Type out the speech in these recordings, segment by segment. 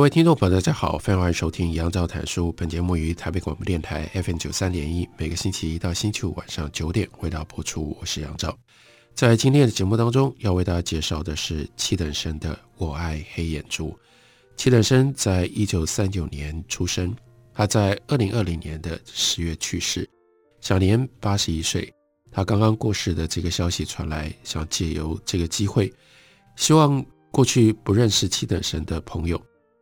各位听众朋友，大家好，欢迎欢迎收听《杨照谈书》。本节目于台北广播电台 FM 九三点一，每个星期一到星期五晚上九点为大家播出。我是杨照，在今天的节目当中，要为大家介绍的是七等生的《我爱黑眼珠》。七等生在一九三九年出生，他在二零二零年的十月去世，享年八十一岁。他刚刚过世的这个消息传来，想借由这个机会，希望过去不认识七等生的朋友。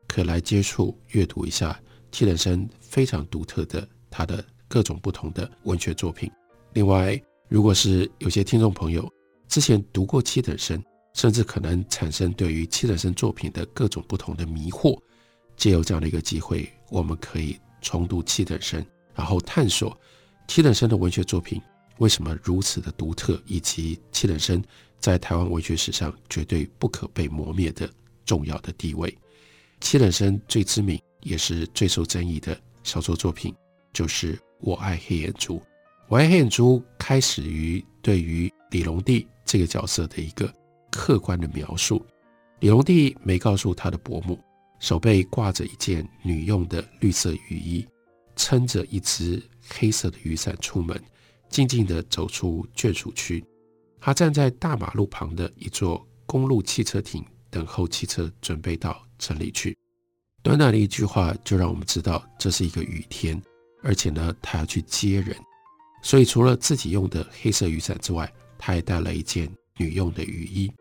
可来接触阅读一下七等生非常独特的他的各种不同的文学作品。另外，如果是有些听众朋友之前读过七等生，甚至可能产生对于七等生作品的各种不同的迷惑，借由这样的一个机会，我们可以重读七等生，然后探索七等生的文学作品为什么如此的独特，以及七等生在台湾文学史上绝对不可被磨灭的重要的地位。七等生最知名也是最受争议的小说作品，就是《我爱黑眼珠》。《我爱黑眼珠》开始于对于李龙第这个角色的一个客观的描述。李龙第没告诉他的伯母，手背挂着一件女用的绿色雨衣，撑着一只黑色的雨伞出门，静静地走出眷属区。他站在大马路旁的一座公路汽车亭。等候汽车准备到城里去，短短的一句话就让我们知道这是一个雨天，而且呢，他要去接人，所以除了自己用的黑色雨伞之外，他还带了一件女用的雨衣。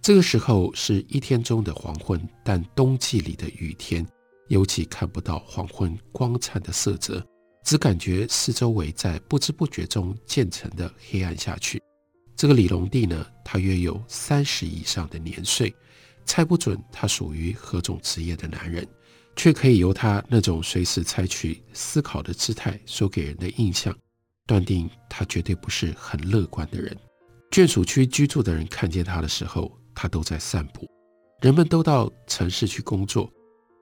这个时候是一天中的黄昏，但冬季里的雨天尤其看不到黄昏光灿的色泽，只感觉四周围在不知不觉中渐层的黑暗下去。这个李龙第呢，他约有三十以上的年岁。猜不准他属于何种职业的男人，却可以由他那种随时采取思考的姿态所给人的印象，断定他绝对不是很乐观的人。眷属区居住的人看见他的时候，他都在散步。人们都到城市去工作，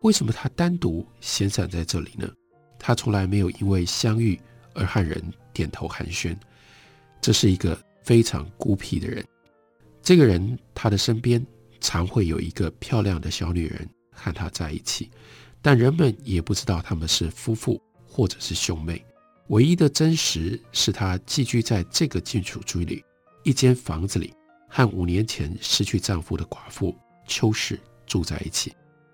为什么他单独闲散在这里呢？他从来没有因为相遇而和人点头寒暄，这是一个非常孤僻的人。这个人，他的身边。常会有一个漂亮的小女人和他在一起，但人们也不知道他们是夫妇或者是兄妹。唯一的真实是他寄居在这个眷属区里一间房子里，和五年前失去丈夫的寡妇秋氏住在一起。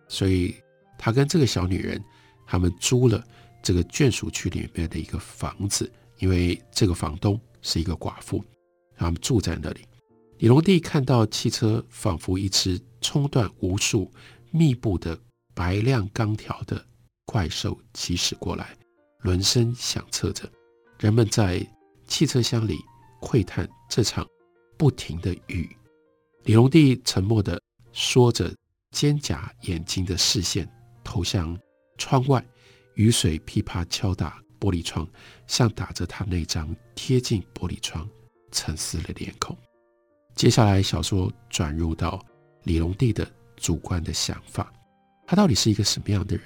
所以，他跟这个小女人，他们租了这个眷属区里面的一个房子，因为这个房东是一个寡妇，他们住在那里。李龙第看到汽车仿佛一只冲断无数密布的白亮钢条的怪兽疾驶过来，轮声响彻着，人们在汽车厢里窥探这场不停的雨。李龙第沉默地说着，尖假眼睛的视线投向窗外，雨水噼啪敲打玻璃窗，像打着他那张贴近玻璃窗沉思的脸孔。接下来，小说转入到李隆基的主观的想法，他到底是一个什么样的人？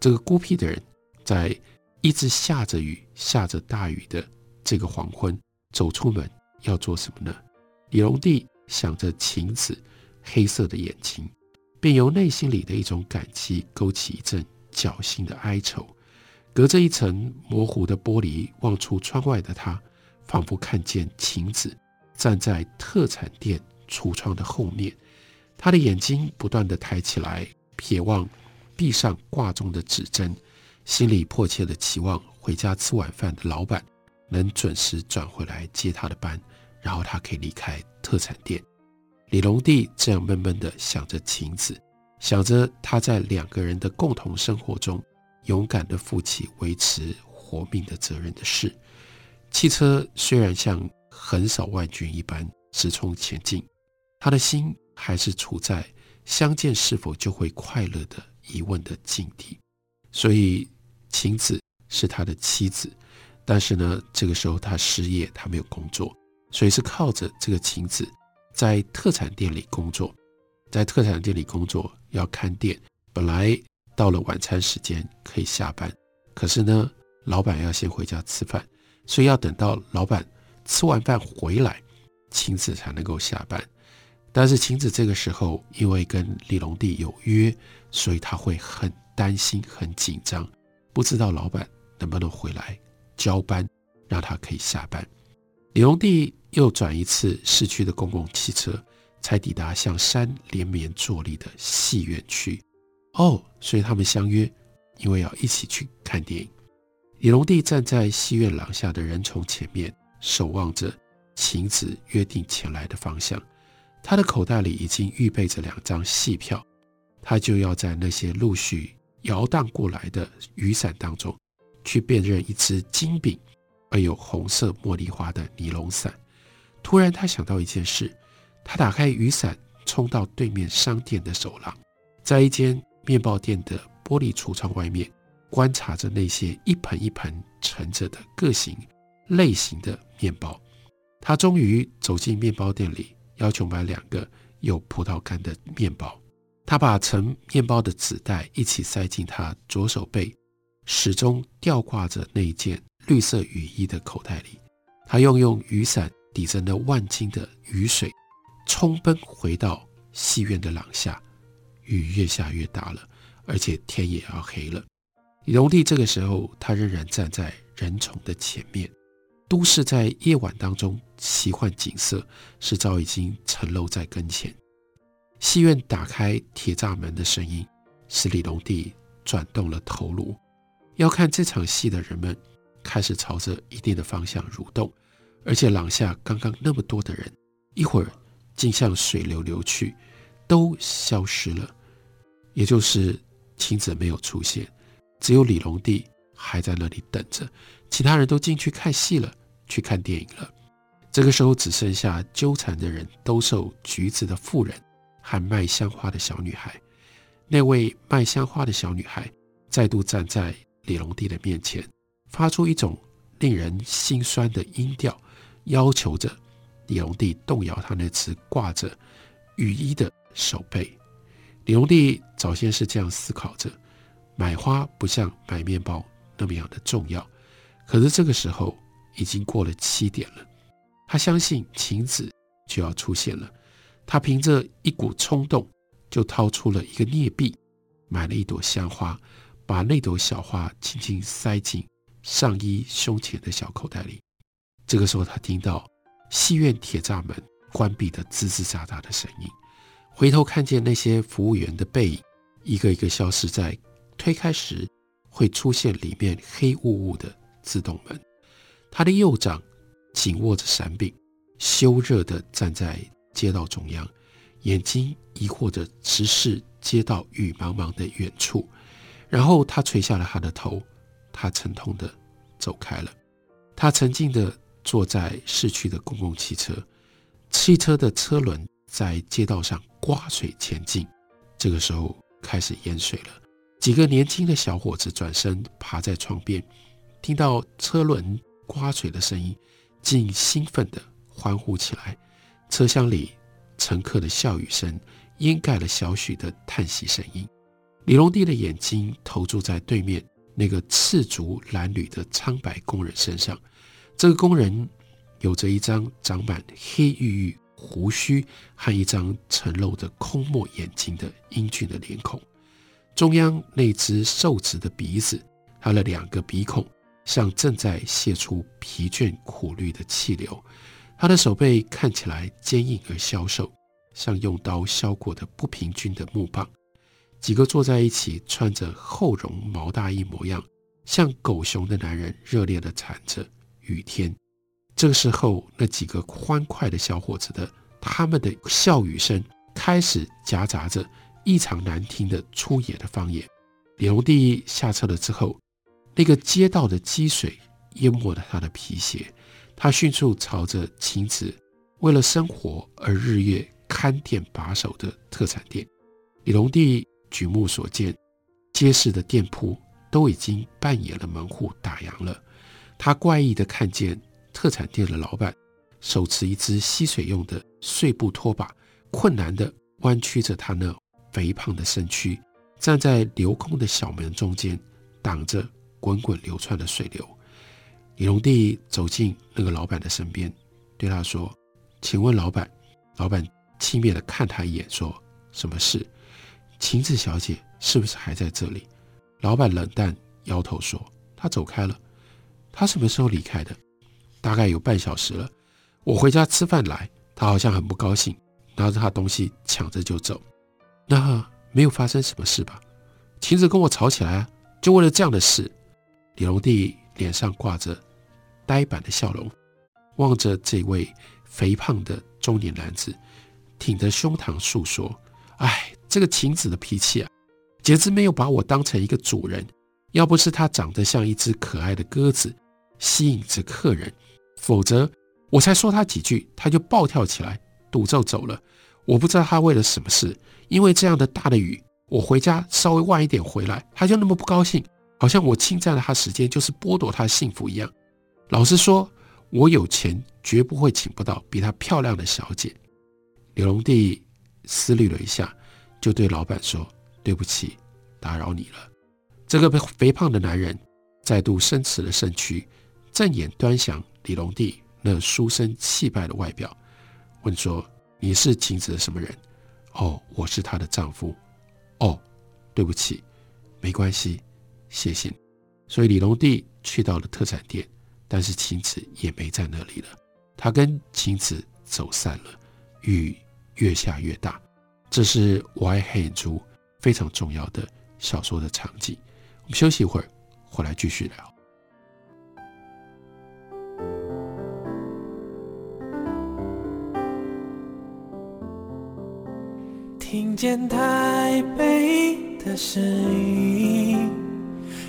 这个孤僻的人，在一直下着雨、下着大雨的这个黄昏，走出门要做什么呢？李隆基想着晴子黑色的眼睛，便由内心里的一种感激勾起一阵侥幸的哀愁。隔着一层模糊的玻璃望出窗外的他，仿佛看见晴子。站在特产店橱窗的后面，他的眼睛不断地抬起来，瞥望壁上挂钟的指针，心里迫切地期望回家吃晚饭的老板能准时转回来接他的班，然后他可以离开特产店。李龙第这样闷闷地想着晴子，想着他在两个人的共同生活中勇敢地负起维持活命的责任的事。汽车虽然像横扫万军一般直冲前进，他的心还是处在相见是否就会快乐的疑问的境地。所以晴子是他的妻子，但是呢，这个时候他失业，他没有工作，所以是靠着这个晴子在特产店里工作，在特产店里工作要看店。本来到了晚餐时间可以下班，可是呢，老板要先回家吃饭，所以要等到老板吃完饭回来，晴子才能够下班。但是晴子这个时候因为跟李龙帝有约，所以他会很担心、很紧张，不知道老板能不能回来交班，让他可以下班。李龙帝又转一次市区的公共汽车，才抵达向山连绵坐立的戏院区。哦，所以他们相约，因为要一起去看电影。李龙帝站在戏院廊下的人丛前面，守望着晴子约定前来的方向。他的口袋里已经预备着两张戏票，他就要在那些陆续摇荡过来的雨伞当中，去辨认一只金饼而有红色茉莉花的尼龙伞。突然，他想到一件事，他打开雨伞，冲到对面商店的走廊，在一间。面包店的玻璃橱窗外面，观察着那些一盆一盆盛着的各型类型的面包。他终于走进面包店里，要求买两个有葡萄干的面包。他把盛面包的纸袋一起塞进他左手背始终吊挂着那一件绿色雨衣的口袋里。他又用雨伞抵着那万斤的雨水，冲奔回到戏院的廊下。雨越下越大了，而且天也要黑了。李龙弟这个时候，他仍然站在人丛的前面。都市在夜晚当中奇幻景色，是早已经呈露在跟前。戏院打开铁栅门的声音，使李龙弟转动了头颅。要看这场戏的人们开始朝着一定的方向蠕动，而且廊下刚刚那么多的人，一会儿竟像水流流去，都消失了。也就是晴子没有出现，只有李龙弟还在那里等着，其他人都进去看戏了，去看电影了。这个时候只剩下纠缠的人兜售橘子的妇人和卖香花的小女孩。那位卖香花的小女孩再度站在李龙弟的面前，发出一种令人心酸的音调，要求着李龙弟动摇他那只挂着雨衣的手背。李龙弟早先是这样思考着：买花不像买面包那么样的重要。可是这个时候已经过了七点了，他相信晴子就要出现了。他凭着一股冲动，就掏出了一个镊币，买了一朵香花，把那朵小花轻轻塞进上衣胸前的小口袋里。这个时候，他听到戏院铁栅门关闭的吱吱喳喳的声音。回头看见那些服务员的背影，一个一个消失在推开时会出现里面黑雾雾的自动门。他的右掌紧握着伞柄，羞热地站在街道中央，眼睛疑惑地直视街道雨茫茫的远处。然后他垂下了他的头，他沉痛地走开了。他沉静地坐在市区的公共汽车，汽车的车轮在街道上。刮水前进，这个时候开始淹水了。几个年轻的小伙子转身爬在窗边，听到车轮刮水的声音，竟兴奋地欢呼起来。车厢里乘客的笑语声掩盖了小许的叹息声音。李龙弟的眼睛投注在对面那个赤足褴褛的苍白工人身上，这个工人有着一张长满黑郁郁。胡须和一张呈露着空漠眼睛的英俊的脸孔，中央那只瘦直的鼻子，他的两个鼻孔像正在泄出疲倦苦虑的气流，他的手背看起来坚硬而消瘦，像用刀削过的不平均的木棒。几个坐在一起穿着厚绒毛大衣模样像狗熊的男人热烈地谈着雨天。这个时候，那几个欢快的小伙子的他们的笑语声开始夹杂着异常难听的粗野的方言。李龙弟下车了之后，那个街道的积水淹没了他的皮鞋，他迅速朝着晴子为了生活而日夜看店把守的特产店。李龙弟举目所见，街市的店铺都已经半掩了门户，打烊了。他怪异地看见特产店的老板手持一只吸水用的碎布拖把，困难地弯曲着他那肥胖的身躯，站在留空的小门中间，挡着滚滚流窜的水流。李龙弟走进那个老板的身边，对他说：“请问老板。”老板轻蔑的看他一眼，说：“什么事？晴子小姐是不是还在这里？”老板冷淡摇头说：“她走开了。”“她什么时候离开的？”“大概有半小时了。”“我回家吃饭来，她好像很不高兴，拿着她东西抢着就走。”“那没有发生什么事吧？”“晴子跟我吵起来啊，就为了这样的事。”李龙帝脸上挂着。呆板的笑容，望着这位肥胖的中年男子，挺着胸膛诉说：“哎，这个晴子的脾气啊，简直没有把我当成一个主人。要不是他长得像一只可爱的鸽子，吸引着客人，否则我才说他几句，他就暴跳起来，赌咒走了。我不知道他为了什么事，因为这样的大的雨，我回家稍微晚一点回来，他就那么不高兴，好像我侵占了他时间，就是剥夺他的幸福一样。”老实说，我有钱绝不会请不到比她漂亮的小姐。李龙弟思虑了一下，就对老板说：“对不起，打扰你了。”这个肥胖的男人再度伸直了身躯，正眼端详李龙弟那书生气派的外表，问说：“你是晴子的什么人？”“哦，我是她的丈夫。”“哦，对不起，没关系，谢谢。”所以李龙弟去到了特产店。但是晴子也没在那里了，他跟晴子走散了，雨越下越大。这是我爱黑眼珠非常重要的小说的场景。我们休息一会儿，回来继续聊。听见台北的声音。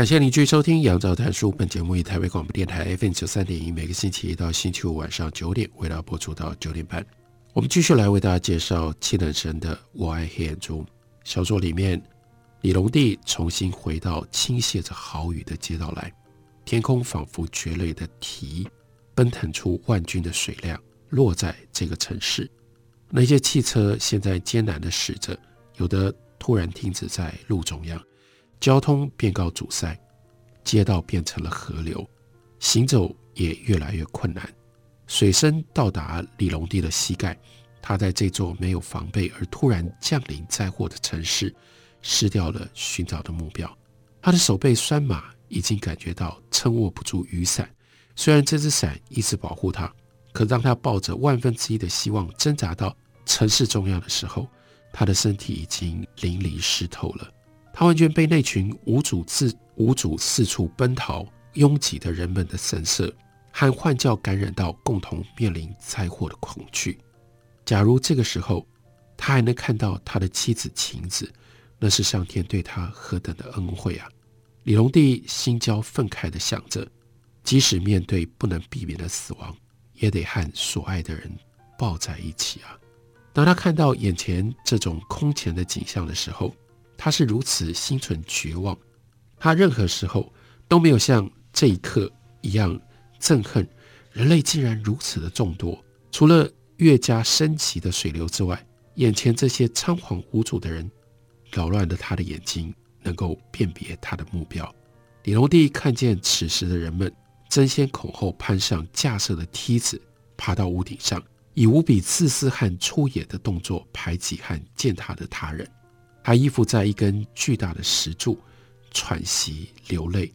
感谢您继续收听《杨照谈书》。本节目以台北广播电台 FM 九三点一，每个星期一到星期五晚上九点，为大家播出到九点半。我们继续来为大家介绍七等生的《我爱黑眼珠》小说里面，李龙帝重新回到倾泻着豪雨的街道来，天空仿佛蕨类的蹄，奔腾出万军的水量，落在这个城市。那些汽车现在艰难的驶着，有的突然停止在路中央。交通变告阻塞，街道变成了河流，行走也越来越困难。水深到达李龙弟的膝盖，他在这座没有防备而突然降临灾祸的城市，失掉了寻找的目标。他的手背酸麻，已经感觉到撑握不住雨伞。虽然这只伞一直保护他，可当他抱着万分之一的希望挣扎到城市中央的时候，他的身体已经淋漓湿透了。他完全被那群无主自无主四处奔逃、拥挤的人们的神色和幻叫感染到，共同面临灾祸的恐惧。假如这个时候他还能看到他的妻子晴子，那是上天对他何等的恩惠啊！李龙弟心焦愤慨地想着，即使面对不能避免的死亡，也得和所爱的人抱在一起啊！当他看到眼前这种空前的景象的时候，他是如此心存绝望，他任何时候都没有像这一刻一样憎恨人类竟然如此的众多。除了越加深奇的水流之外，眼前这些仓皇无主的人，扰乱了他的眼睛，能够辨别他的目标。李龙弟看见此时的人们争先恐后攀上架设的梯子，爬到屋顶上，以无比自私和粗野的动作排挤和践踏的他人。他依附在一根巨大的石柱，喘息流泪。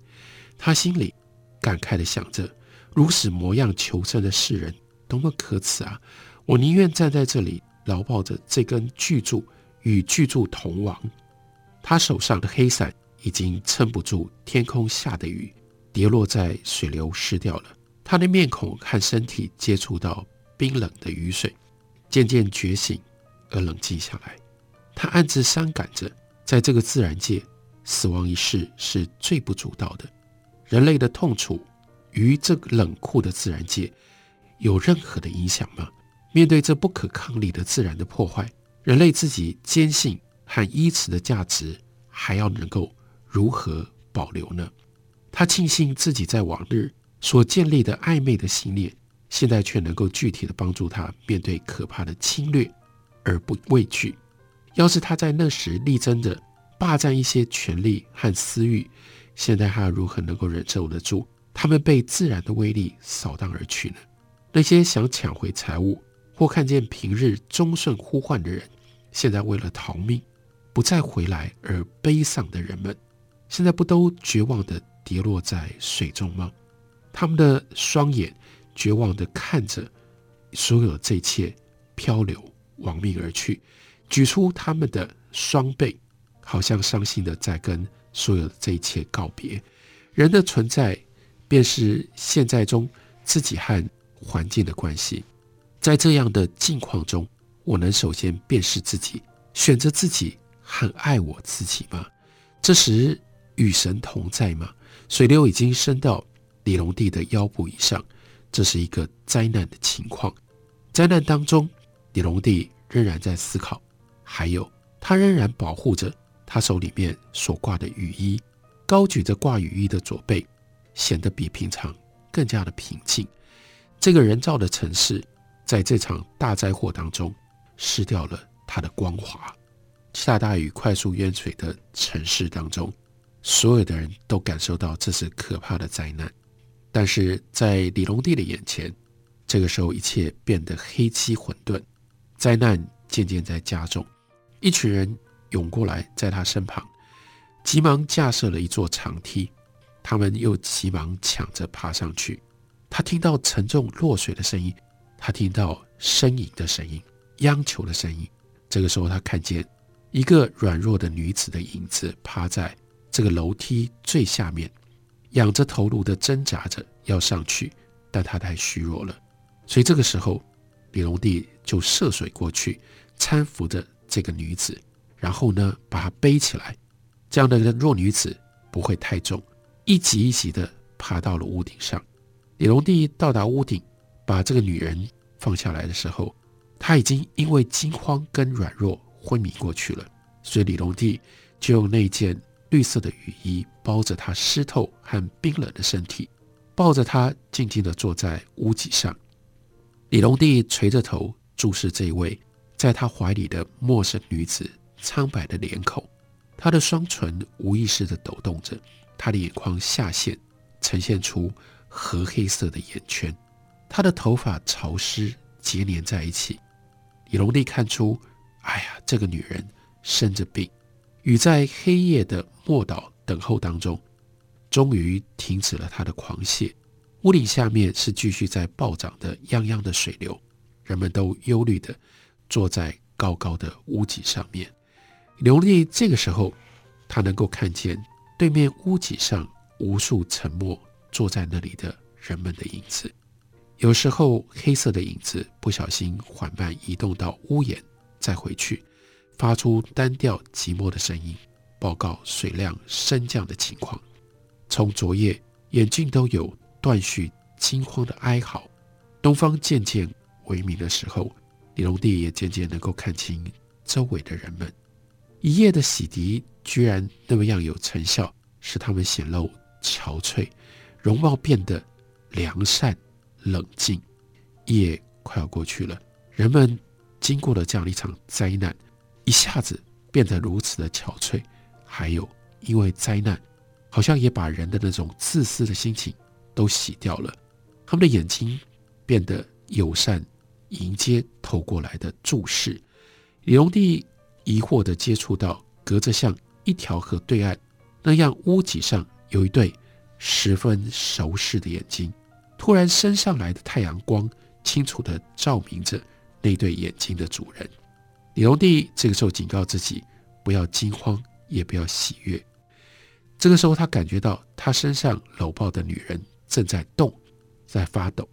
他心里感慨地想着：如此模样求生的世人，多么可耻啊！我宁愿站在这里，牢抱着这根巨柱，与巨柱同亡。他手上的黑伞已经撑不住天空下的雨，跌落在水流湿掉了。他的面孔和身体接触到冰冷的雨水，渐渐觉醒而冷静下来。他暗自伤感着，在这个自然界，死亡一事是最不足道的。人类的痛楚与这个冷酷的自然界有任何的影响吗？面对这不可抗力的自然的破坏，人类自己坚信和依持的价值还要能够如何保留呢？他庆幸自己在往日所建立的暧昧的信念，现在却能够具体的帮助他面对可怕的侵略而不畏惧。要是他在那时力争着霸占一些权力和私欲，现在他如何能够忍受得住他们被自然的威力扫荡而去呢？那些想抢回财物或看见平日忠顺呼唤的人，现在为了逃命不再回来而悲丧的人们，现在不都绝望地跌落在水中吗？他们的双眼绝望地看着所有这一切漂流亡命而去。举出他们的双臂，好像伤心的在跟所有的这一切告别。人的存在，便是现在中自己和环境的关系。在这样的境况中，我能首先辨识自己，选择自己，很爱我自己吗？这时与神同在吗？水流已经升到李隆帝的腰部以上，这是一个灾难的情况。灾难当中，李隆帝仍然在思考。还有，他仍然保护着他手里面所挂的雨衣，高举着挂雨衣的左背，显得比平常更加的平静。这个人造的城市，在这场大灾祸当中失掉了它的光华。下大雨、快速淹水的城市当中，所有的人都感受到这是可怕的灾难。但是在李隆帝的眼前，这个时候一切变得黑漆混沌，灾难渐渐在加重。一群人涌过来，在他身旁，急忙架设了一座长梯，他们又急忙抢着爬上去。他听到沉重落水的声音，他听到呻吟的声音、央求的声音。这个时候，他看见一个软弱的女子的影子趴在这个楼梯最下面，仰着头颅的挣扎着要上去，但他太虚弱了。所以这个时候，李隆帝就涉水过去，搀扶着。这个女子，然后呢，把她背起来，这样的弱女子不会太重，一级一级的爬到了屋顶上。李隆帝到达屋顶，把这个女人放下来的时候，她已经因为惊慌跟软弱昏迷过去了。所以李隆帝就用那件绿色的雨衣包着她湿透和冰冷的身体，抱着她静静的坐在屋脊上。李隆帝垂着头注视这一位。在他怀里的陌生女子，苍白的脸孔，她的双唇无意识地抖动着，她的眼眶下陷，呈现出褐黑色的眼圈，她的头发潮湿结连在一起。李隆帝看出，哎呀，这个女人生着病。雨在黑夜的默祷等候当中，终于停止了她的狂泻。屋顶下面是继续在暴涨的泱泱的水流，人们都忧虑的。坐在高高的屋脊上面，李隆帝这个时候，他能够看见对面屋脊上无数沉默坐在那里的人们的影子。有时候，黑色的影子不小心缓慢移动到屋檐，再回去，发出单调寂寞的声音，报告水量升降的情况。从昨夜，眼睛都有断续惊慌的哀嚎。东方渐渐微明的时候。李隆基也渐渐能够看清周围的人们，一夜的洗涤居然那么样有成效，使他们显露憔悴，容貌变得良善冷静。夜快要过去了，人们经过了这样一场灾难，一下子变得如此的憔悴。还有，因为灾难，好像也把人的那种自私的心情都洗掉了，他们的眼睛变得友善。迎接投过来的注视，李隆帝疑惑地接触到隔着像一条河对岸那样屋脊上有一对十分熟识的眼睛，突然升上来的太阳光清楚地照明着那对眼睛的主人。李龙弟这个时候警告自己，不要惊慌，也不要喜悦。这个时候，他感觉到他身上搂抱的女人正在动，在发抖。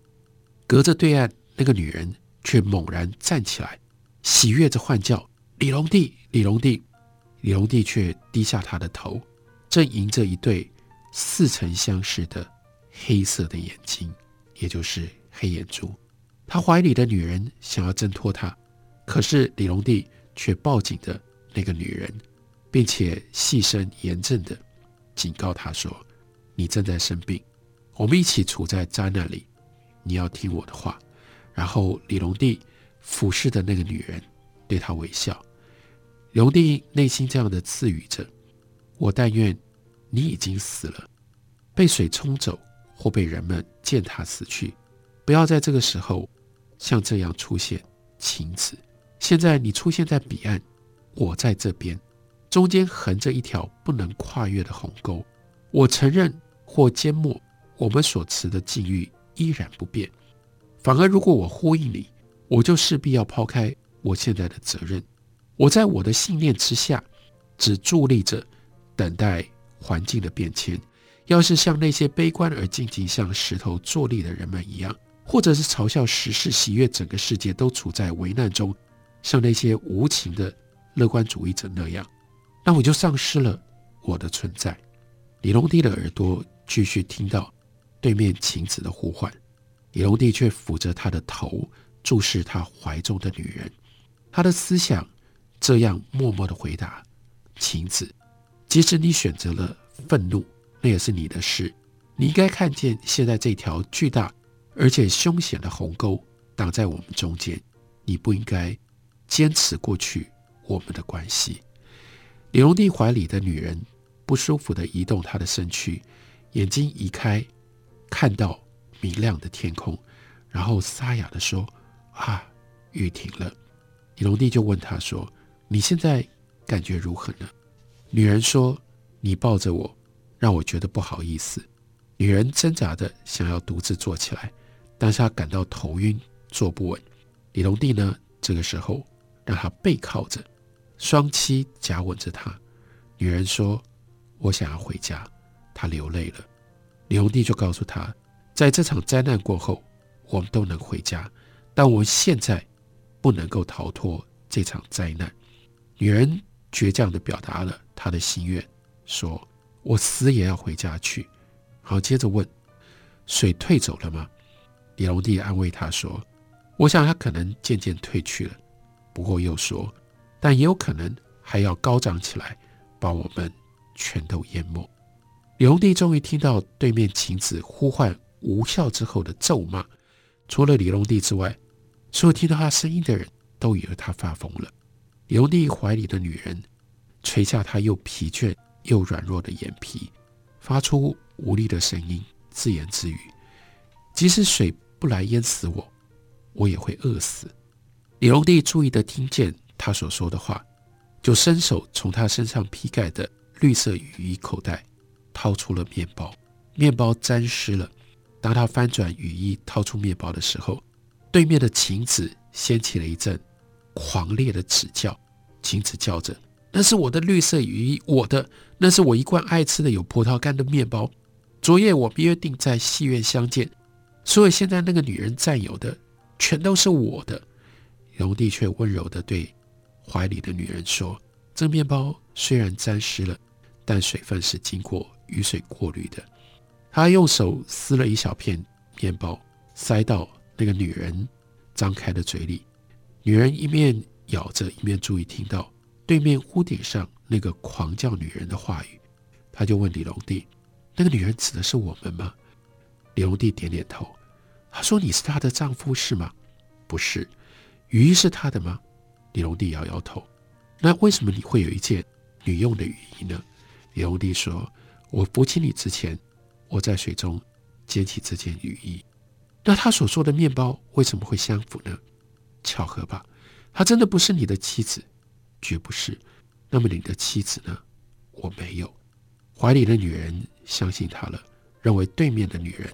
隔着对岸，那个女人却猛然站起来，喜悦着唤叫：“李龙弟，李龙弟！”李龙弟却低下他的头，正迎着一对似曾相识的黑色的眼睛，也就是黑眼珠。他怀里的女人想要挣脱他，可是李龙弟却抱紧着那个女人，并且细声严正的警告他说：“你正在生病，我们一起处在灾难里，你要听我的话。”然后李龙帝俯视的那个女人对他微笑。李龙弟内心这样的自语着：“我但愿你已经死了，被水冲走，或被人们践踏死去，不要在这个时候像这样出现。晴子，现在你出现在彼岸，我在这边，中间横着一条不能跨越的鸿沟。我承认或缄默，我们所持的境遇依然不变。反而，如果我呼应你，我就势必要抛开我现在的责任。”我在我的信念之下，只伫立着，等待环境的变迁。要是像那些悲观而静静像石头坐立的人们一样，或者是嘲笑时事喜悦整个世界都处在危难中，像那些无情的乐观主义者那样，那我就丧失了我的存在。李龙弟的耳朵继续听到对面晴子的呼唤，李隆基却抚着他的头，注视他怀中的女人，他的思想。这样默默的回答，晴子，即使你选择了愤怒，那也是你的事。你应该看见现在这条巨大而且凶险的鸿沟挡在我们中间，你不应该坚持过去我们的关系。李隆基怀里的女人不舒服地移动她的身躯，眼睛移开，看到明亮的天空，然后沙哑地说：“啊，雨停了。”李龙弟就问他说。你现在感觉如何呢？女人说：“你抱着我，让我觉得不好意思。”女人挣扎的想要独自坐起来，但是她感到头晕，坐不稳。李龙弟呢？这个时候让她背靠着，双膝夹吻着她。女人说：“我想要回家。”她流泪了。李龙弟就告诉她：“在这场灾难过后，我们都能回家，但我现在不能够逃脱这场灾难。”女人倔强地表达了她的心愿，说：“我死也要回家去。”好，接着问：“水退走了吗？”李龙弟安慰她说：“我想他可能渐渐退去了，不过又说，但也有可能还要高涨起来，把我们全都淹没。”李龙弟终于听到对面晴子呼唤无效之后的咒骂，除了李龙弟之外，所有听到他声音的人都以为他发疯了。李龙弟怀里的女人垂下她又疲倦又软弱的眼皮，发出无力的声音，自言自语：“即使水不来淹死我，我也会饿死。”李龙弟注意地听见他所说的话，就伸手从他身上披盖的绿色雨衣口袋掏出了面包，面包沾湿了。当他翻转雨衣掏出面包的时候，对面的晴子掀起了一阵狂烈的指叫。晴子叫着：“那是我的绿色雨衣，我的，那是我一贯爱吃的有葡萄干的面包。昨夜我们约定在戏院相见，所以现在那个女人占有的全都是我的。”龙帝却温柔地对怀里的女人说：“这面包虽然沾湿了，但水分是经过雨水过滤的。”他用手撕了一小片面包，塞到那个女人张开的嘴里。女人一面咬着，一面注意听到对面屋顶上那个狂叫女人的话语，他就问李龙弟：“那个女人指的是我们吗？”李龙弟点点头，他说：“你是她的丈夫是吗？”“不是。”“雨衣是她的吗？”李龙弟摇摇头。“那为什么你会有一件女用的雨衣呢？”李龙弟说：“我扶起你之前，我在水中捡起这件雨衣。那他所说的面包为什么会相符呢？巧合吧。”她真的不是你的妻子，绝不是。那么你的妻子呢？我没有。怀里的女人相信他了，认为对面的女人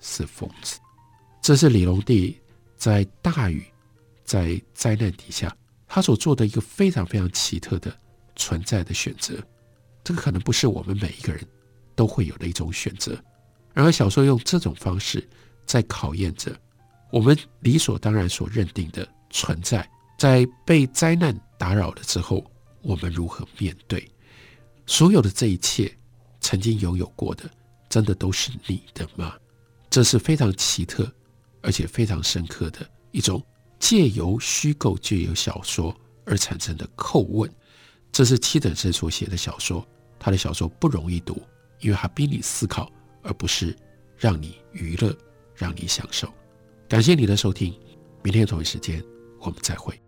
是疯子。这是李龙第在大雨、在灾难底下，他所做的一个非常非常奇特的存在的选择。这个可能不是我们每一个人都会有的一种选择。然而，小说用这种方式在考验着我们理所当然所认定的存在，在被灾难打扰了之后，我们如何面对？所有的这一切，曾经拥有过的，真的都是你的吗？这是非常奇特，而且非常深刻的一种借由虚构、借由小说而产生的叩问。这是七等生所写的小说，他的小说不容易读，因为他逼你思考，而不是让你娱乐、让你享受。感谢你的收听，明天同一时间我们再会。